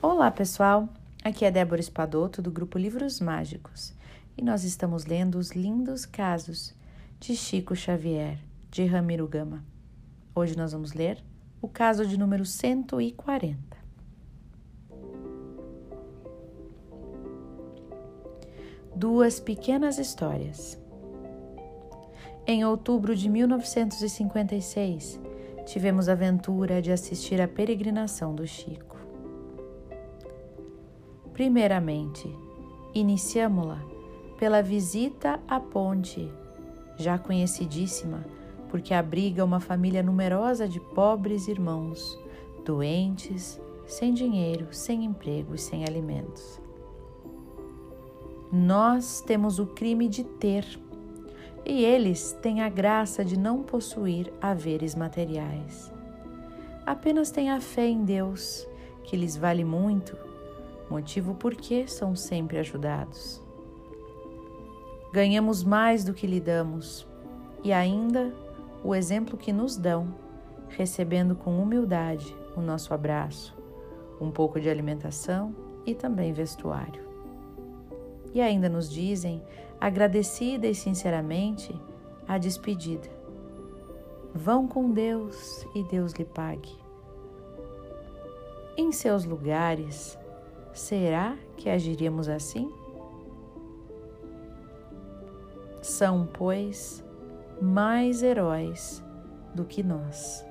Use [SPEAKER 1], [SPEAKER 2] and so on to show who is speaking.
[SPEAKER 1] Olá, pessoal! Aqui é Débora Espadoto do grupo Livros Mágicos e nós estamos lendo os lindos casos de Chico Xavier, de Ramiro Gama. Hoje nós vamos ler o caso de número 140. Duas pequenas histórias. Em outubro de 1956, tivemos a aventura de assistir à peregrinação do Chico. Primeiramente, iniciamo-la pela visita à ponte, já conhecidíssima porque abriga uma família numerosa de pobres irmãos, doentes, sem dinheiro, sem emprego e sem alimentos. Nós temos o crime de ter, e eles têm a graça de não possuir haveres materiais. Apenas têm a fé em Deus, que lhes vale muito motivo por que são sempre ajudados. Ganhamos mais do que lhe damos e ainda o exemplo que nos dão, recebendo com humildade o nosso abraço, um pouco de alimentação e também vestuário. E ainda nos dizem, agradecida e sinceramente, a despedida. Vão com Deus e Deus lhe pague. Em seus lugares, Será que agiríamos assim? São, pois, mais heróis do que nós.